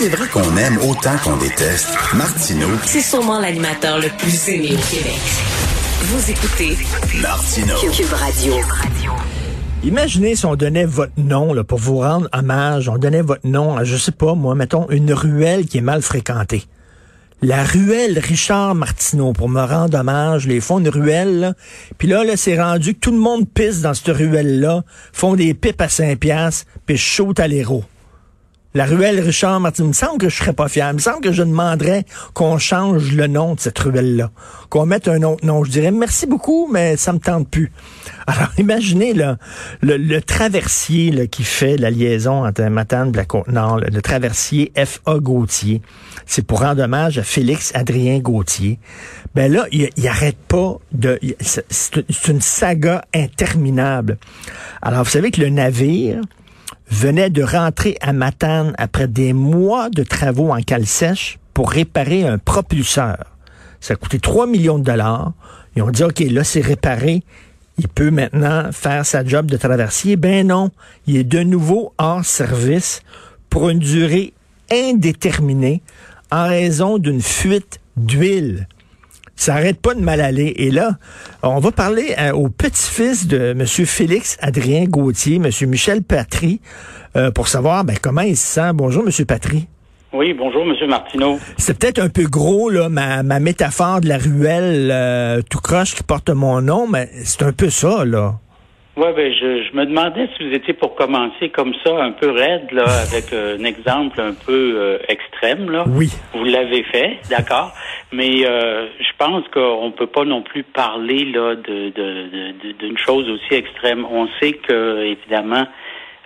c'est vrai qu'on aime autant qu'on déteste, Martineau, C'est sûrement l'animateur le plus aimé au Québec. Vous écoutez Martineau. Cube Radio. Imaginez si on donnait votre nom là, pour vous rendre hommage, on donnait votre nom à, je sais pas, moi, mettons, une ruelle qui est mal fréquentée. La ruelle Richard Martineau, pour me rendre hommage, les fonds de ruelle, là. puis là, là, c'est rendu que tout le monde pisse dans cette ruelle-là, font des pipes à 5 piastres, puis chaud à l'héros. La ruelle Richard Martin. Il me semble que je serais pas fier. Il me semble que je demanderais qu'on change le nom de cette ruelle-là. Qu'on mette un autre nom. Je dirais merci beaucoup, mais ça me tente plus. Alors, imaginez le, le traversier qui fait la liaison entre Matane et le traversier F.A. Gauthier. C'est pour rendre hommage à Félix Adrien Gauthier. Ben là, il, il arrête pas de... C'est une saga interminable. Alors, vous savez que le navire venait de rentrer à Matane après des mois de travaux en cale sèche pour réparer un propulseur. Ça a coûté 3 millions de dollars. Ils ont dit, OK, là, c'est réparé. Il peut maintenant faire sa job de traversier. Ben non, il est de nouveau hors service pour une durée indéterminée en raison d'une fuite d'huile. Ça arrête pas de mal aller. Et là, on va parler euh, au petit-fils de M. Félix Adrien Gauthier, M. Michel Patry, euh, pour savoir ben, comment il se sent. Bonjour, M. Patry. Oui, bonjour, Monsieur Martineau. C'est peut-être un peu gros, là, ma, ma métaphore de la ruelle euh, tout croche qui porte mon nom, mais c'est un peu ça, là. Oui, ben, je, je me demandais si vous étiez pour commencer comme ça, un peu raide, là, avec euh, un exemple un peu euh, extrême, là. Oui. Vous l'avez fait, d'accord. Mais euh, je pense qu'on peut pas non plus parler là de de- de- d'une chose aussi extrême. On sait que évidemment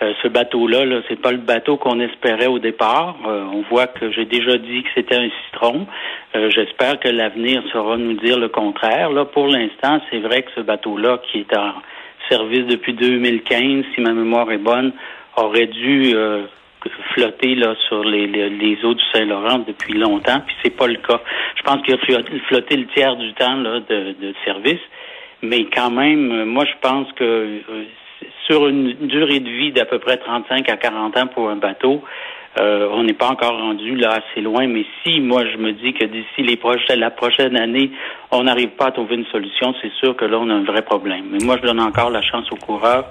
euh, ce bateau-là, là, c'est pas le bateau qu'on espérait au départ. Euh, on voit que j'ai déjà dit que c'était un citron. Euh, J'espère que l'avenir saura nous dire le contraire. Là, pour l'instant, c'est vrai que ce bateau-là, qui est en service depuis 2015, si ma mémoire est bonne, aurait dû flotter là sur les, les, les eaux du Saint-Laurent depuis longtemps, puis c'est pas le cas. Je pense qu'il a flotté, le tiers du temps là, de, de service, mais quand même, moi je pense que euh, sur une durée de vie d'à peu près 35 à 40 ans pour un bateau, euh, on n'est pas encore rendu là assez loin, mais si moi je me dis que d'ici les prochaines, la prochaine année, on n'arrive pas à trouver une solution, c'est sûr que là on a un vrai problème. Mais moi je donne encore la chance aux coureurs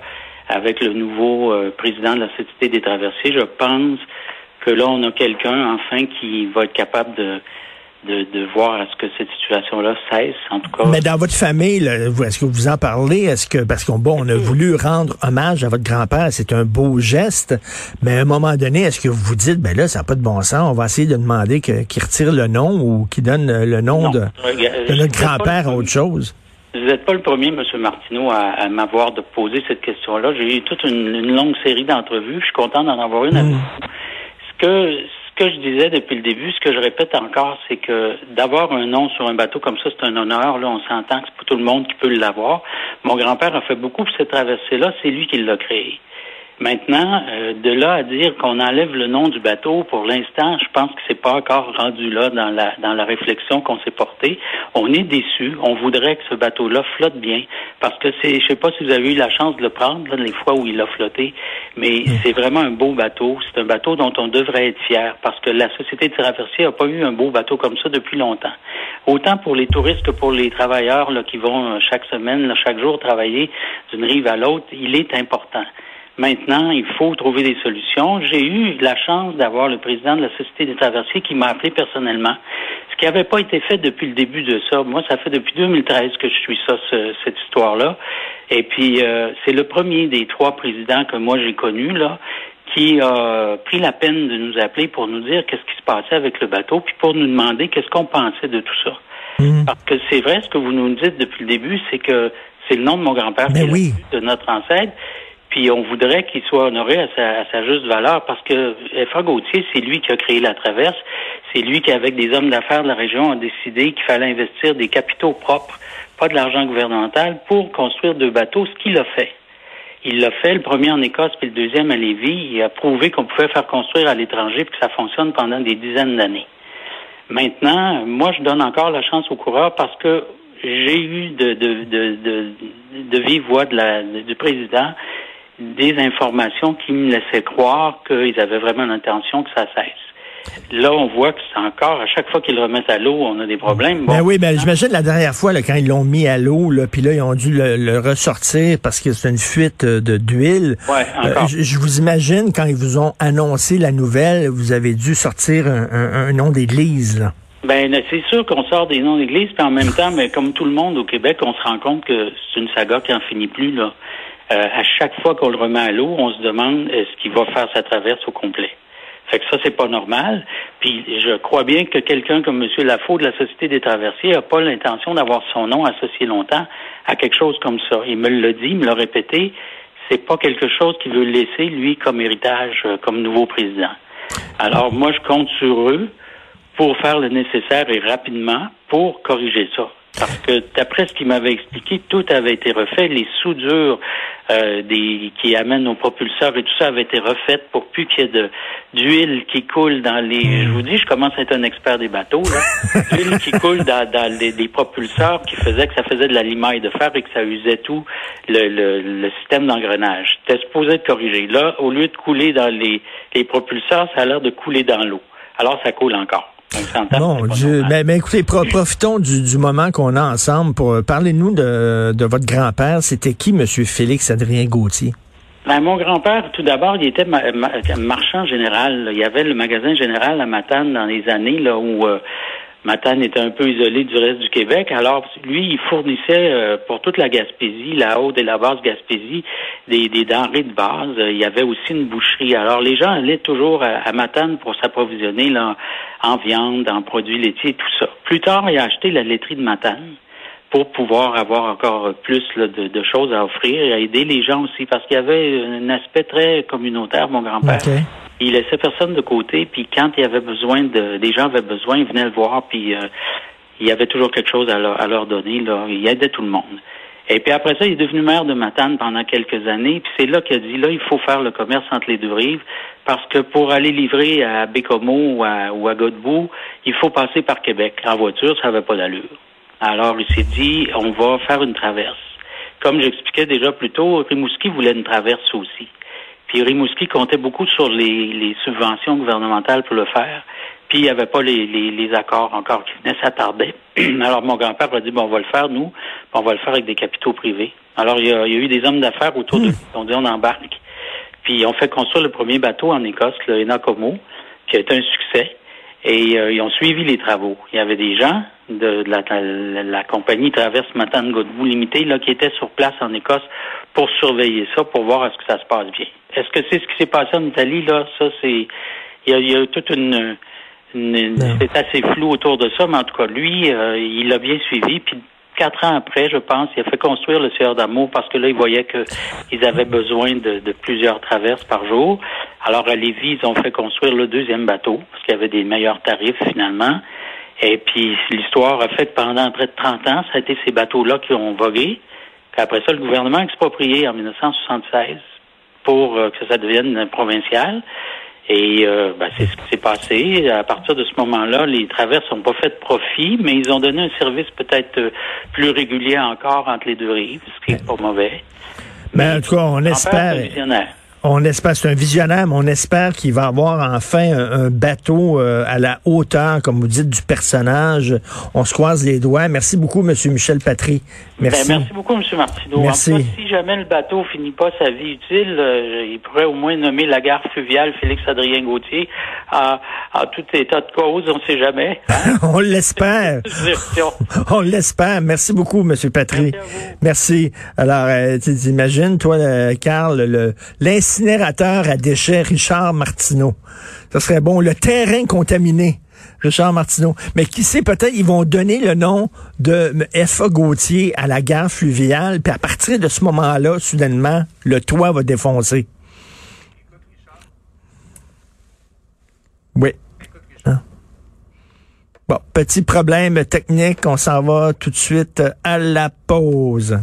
avec le nouveau euh, président de la Société des traversiers. Je pense que là on a quelqu'un enfin qui va être capable de de, de voir à ce que cette situation-là cesse, en tout cas. Mais dans votre famille, est-ce que vous en parlez? Est-ce que parce qu'on bon, on a voulu rendre hommage à votre grand-père, c'est un beau geste, mais à un moment donné, est-ce que vous vous dites, ben là, ça n'a pas de bon sens, on va essayer de demander qu'il retire le nom ou qu'il donne le nom Non. de, de notre grand-père à autre chose? Vous n'êtes pas le premier, M. Martineau, à, à m'avoir de poser cette question-là. J'ai eu toute une, une longue série d'entrevues. Je suis content d'en avoir une avec vous. Ce que, ce que je disais depuis le début, ce que je répète encore, c'est que d'avoir un nom sur un bateau comme ça, c'est un honneur. Là, on s'entend que c'est pas tout le monde qui peut l'avoir. Mon grand-père a fait beaucoup pour cette traversée-là. C'est lui qui l'a créée. Maintenant, euh, de là à dire qu'on enlève le nom du bateau, pour l'instant, je pense que c'est pas encore rendu là dans la dans la réflexion qu'on s'est portée. On est déçu. On voudrait que ce bateau-là flotte bien, parce que c'est, je sais pas si vous avez eu la chance de le prendre là, les fois où il a flotté, mais c'est vraiment un beau bateau. C'est un bateau dont on devrait être fier, parce que la société de traversier a pas eu un beau bateau comme ça depuis longtemps. Autant pour les touristes que pour les travailleurs là, qui vont euh, chaque semaine, là, chaque jour travailler d'une rive à l'autre, il est important. Maintenant, il faut trouver des solutions. J'ai eu la chance d'avoir le président de la Société des traversiers qui m'a appelé personnellement, ce qui n'avait pas été fait depuis le début de ça. Moi, ça fait depuis 2013 que je suis ça, ce- cette histoire-là. Et puis, euh, c'est le premier des trois présidents que moi j'ai connus, là, qui a pris la peine de nous appeler pour nous dire qu'est-ce qui se passait avec le bateau, puis pour nous demander qu'est-ce qu'on pensait de tout ça. Mhm. Parce que c'est vrai, ce que vous nous dites depuis le début, c'est que c'est le nom de mon grand-père est oui. de notre ancêtre. Puis on voudrait qu'il soit honoré à sa, à sa juste valeur parce que F.A. Gauthier, c'est lui qui a créé la traverse. C'est lui qui, avec des hommes d'affaires de la région, a décidé qu'il fallait investir des capitaux propres, pas de l'argent gouvernemental, pour construire deux bateaux, ce qu'il a fait. Il l'a fait, le premier en Écosse puis le deuxième à Lévis. Il a prouvé qu'on pouvait faire construire à l'étranger puis que ça fonctionne pendant des dizaines d'années. Maintenant, moi, je donne encore la chance aux coureurs parce que j'ai eu de, de, de, de, de vive voix de la, du président des informations qui me laissaient croire qu'ils avaient vraiment l'intention que ça cesse. Là, on voit que c'est encore, à chaque fois qu'ils le remettent à l'eau, on a des problèmes. ben oui, ben j'imagine la dernière fois, là, quand ils l'ont mis à l'eau, là, puis là, ils ont dû le, ressortir parce que c'est une fuite euh, de d'huile. Ouais, euh, je, vous imagine, quand ils vous ont annoncé la nouvelle, vous avez dû sortir un, un nom d'église. Ben, c'est sûr qu'on sort des noms d'église, puis en même temps, mais comme tout le monde au Québec, on se rend compte que c'est une saga qui en finit plus, là. Euh, à chaque fois qu'on le remet à l'eau, on se demande est-ce qu'il va faire sa traverse au complet. Fait que ça, c'est pas normal. Puis je crois bien que quelqu'un comme M. Lafaux de la Société des traversiers n'a pas l'intention d'avoir son nom associé longtemps à quelque chose comme ça. Il me l'a dit, il me l'a répété. C'est pas quelque chose qu'il veut laisser, lui, comme héritage, euh, comme nouveau président. Alors, moi, je compte sur eux pour faire le nécessaire et rapidement pour corriger ça. Parce que d'après ce qu'il m'avait expliqué, tout avait été refait. Les soudures euh, des, qui amènent nos propulseurs et tout ça avait été refait pour plus qu'il y ait d'huile qui coule dans les. Je vous dis, je commence à être un expert des bateaux. L'huile qui coule dans, dans les, des propulseurs qui faisait que ça faisait de la limaille de fer et que ça usait tout le, le, le système d'engrenage. C'était supposé être corrigé. Là, au lieu de couler dans les, les propulseurs, ça a l'air de couler dans l'eau. Alors, ça coule encore. Bon Dieu. Mais, mais, écoutez, profitons du, du moment qu'on a ensemble pour parler nous de, de votre grand-père. C'était qui, Monsieur Félix Adrien Gauthier? Ben, mon grand-père, tout d'abord, il était marchand général. Il y avait le magasin général à Matane dans les années là où euh, Matane était un peu isolé du reste du Québec. Alors, lui, il fournissait euh, pour toute la Gaspésie, la haute et la basse Gaspésie, des, des denrées de base. Il y avait aussi une boucherie. Alors, les gens allaient toujours à, Matane pour s'approvisionner là, en viande, en produits laitiers, tout ça. Plus tard, il a acheté la laiterie de Matane pour pouvoir avoir encore plus de, de, choses à offrir et à aider les gens aussi, parce qu'il y avait un aspect très communautaire, mon grand-père il laissait personne de côté. Puis quand il avait besoin de, des gens avaient besoin, il venait le voir. Puis euh, il y avait toujours quelque chose à leur, à leur donner. Là, il aidait tout le monde. Et puis après ça, il est devenu maire de Matane pendant quelques années. Puis c'est là qu'il a dit là, il faut faire le commerce entre les deux rives parce que pour aller livrer à Bécomo ou à, ou à Godbout, il faut passer par Québec. En voiture, ça n'avait pas d'allure. Alors il s'est dit, on va faire une traverse. Comme j'expliquais déjà plus tôt, Rimouski voulait une traverse aussi. Puis Rimouski comptait beaucoup sur les, subventions gouvernementales pour le faire. Puis il n'y avait pas les, accords encore qui venaient, ça tardait. Alors mon grand-père a dit, bon, on va le faire, nous, on va le faire avec des capitaux privés. Alors il y a, eu des hommes d'affaires autour de nous. Hmm. On dit, on embarque. Puis on fait construire le premier bateau en Écosse, le Enacomo, qui a été un succès. Et euh, ils ont suivi les travaux. Il y avait des gens de, la, compagnie Traverse Matane Godbout Limité là, qui étaient sur place en Écosse pour surveiller ça, pour voir est-ce que ça se passe bien. Est-ce que c'est ce qui s'est passé en Italie, là? Ça, c'est. Il y a, toute une. c'est assez flou autour de ça, mais en tout cas, lui, euh, il l'a bien suivi. Puis quatre ans après, je pense, il a fait construire le Sieur d'Amour parce que là, il voyait qu'ils avaient besoin de, plusieurs traverses par jour. Alors, à Lévis, ils ont fait construire le deuxième bateau parce qu'il y avait des meilleurs tarifs finalement. Et puis, l'histoire a fait que pendant près de 30 ans, ça a été ces bateaux-là qui ont vogué. Puis après ça, le gouvernement a exproprié en 1976 pour euh, que ça devienne provincial. Et euh, ben, c'est ce qui s'est passé. À partir de ce moment-là, les traverses n'ont pas fait de profit, mais ils ont donné un service peut-être euh, plus régulier encore entre les deux rives, ce qui n'est pas mauvais. Mais, ben, en tout cas, on espère. On espère, c'est un visionnaire, mais on espère qu'il va avoir enfin un, bateau euh, à la hauteur, comme vous dites, du personnage. On se croise les doigts. Merci beaucoup, Monsieur Michel Patry. Merci. Ben, merci beaucoup, Monsieur Martineau. Merci. si jamais le bateau finit pas sa vie utile, euh, il pourrait au moins nommer la gare fluviale Félix-Adrien Gauthier. À, tout état de cause, on ne sait jamais. Hein? on l'espère. on l'espère. Merci beaucoup, Monsieur Patry. Merci, Alors, euh, imagines, toi, Carl, l'incident incinérateur à déchets Richard Martineau. Ce serait bon. Le terrain contaminé. Richard Martineau. Mais qui sait, peut-être ils vont donner le nom de F.A. Gauthier à la gare fluviale, puis à partir de ce moment-là, soudainement, le toit va défoncer. Oui. Hein? Bon, petit problème technique, on s'en va tout de suite à la pause.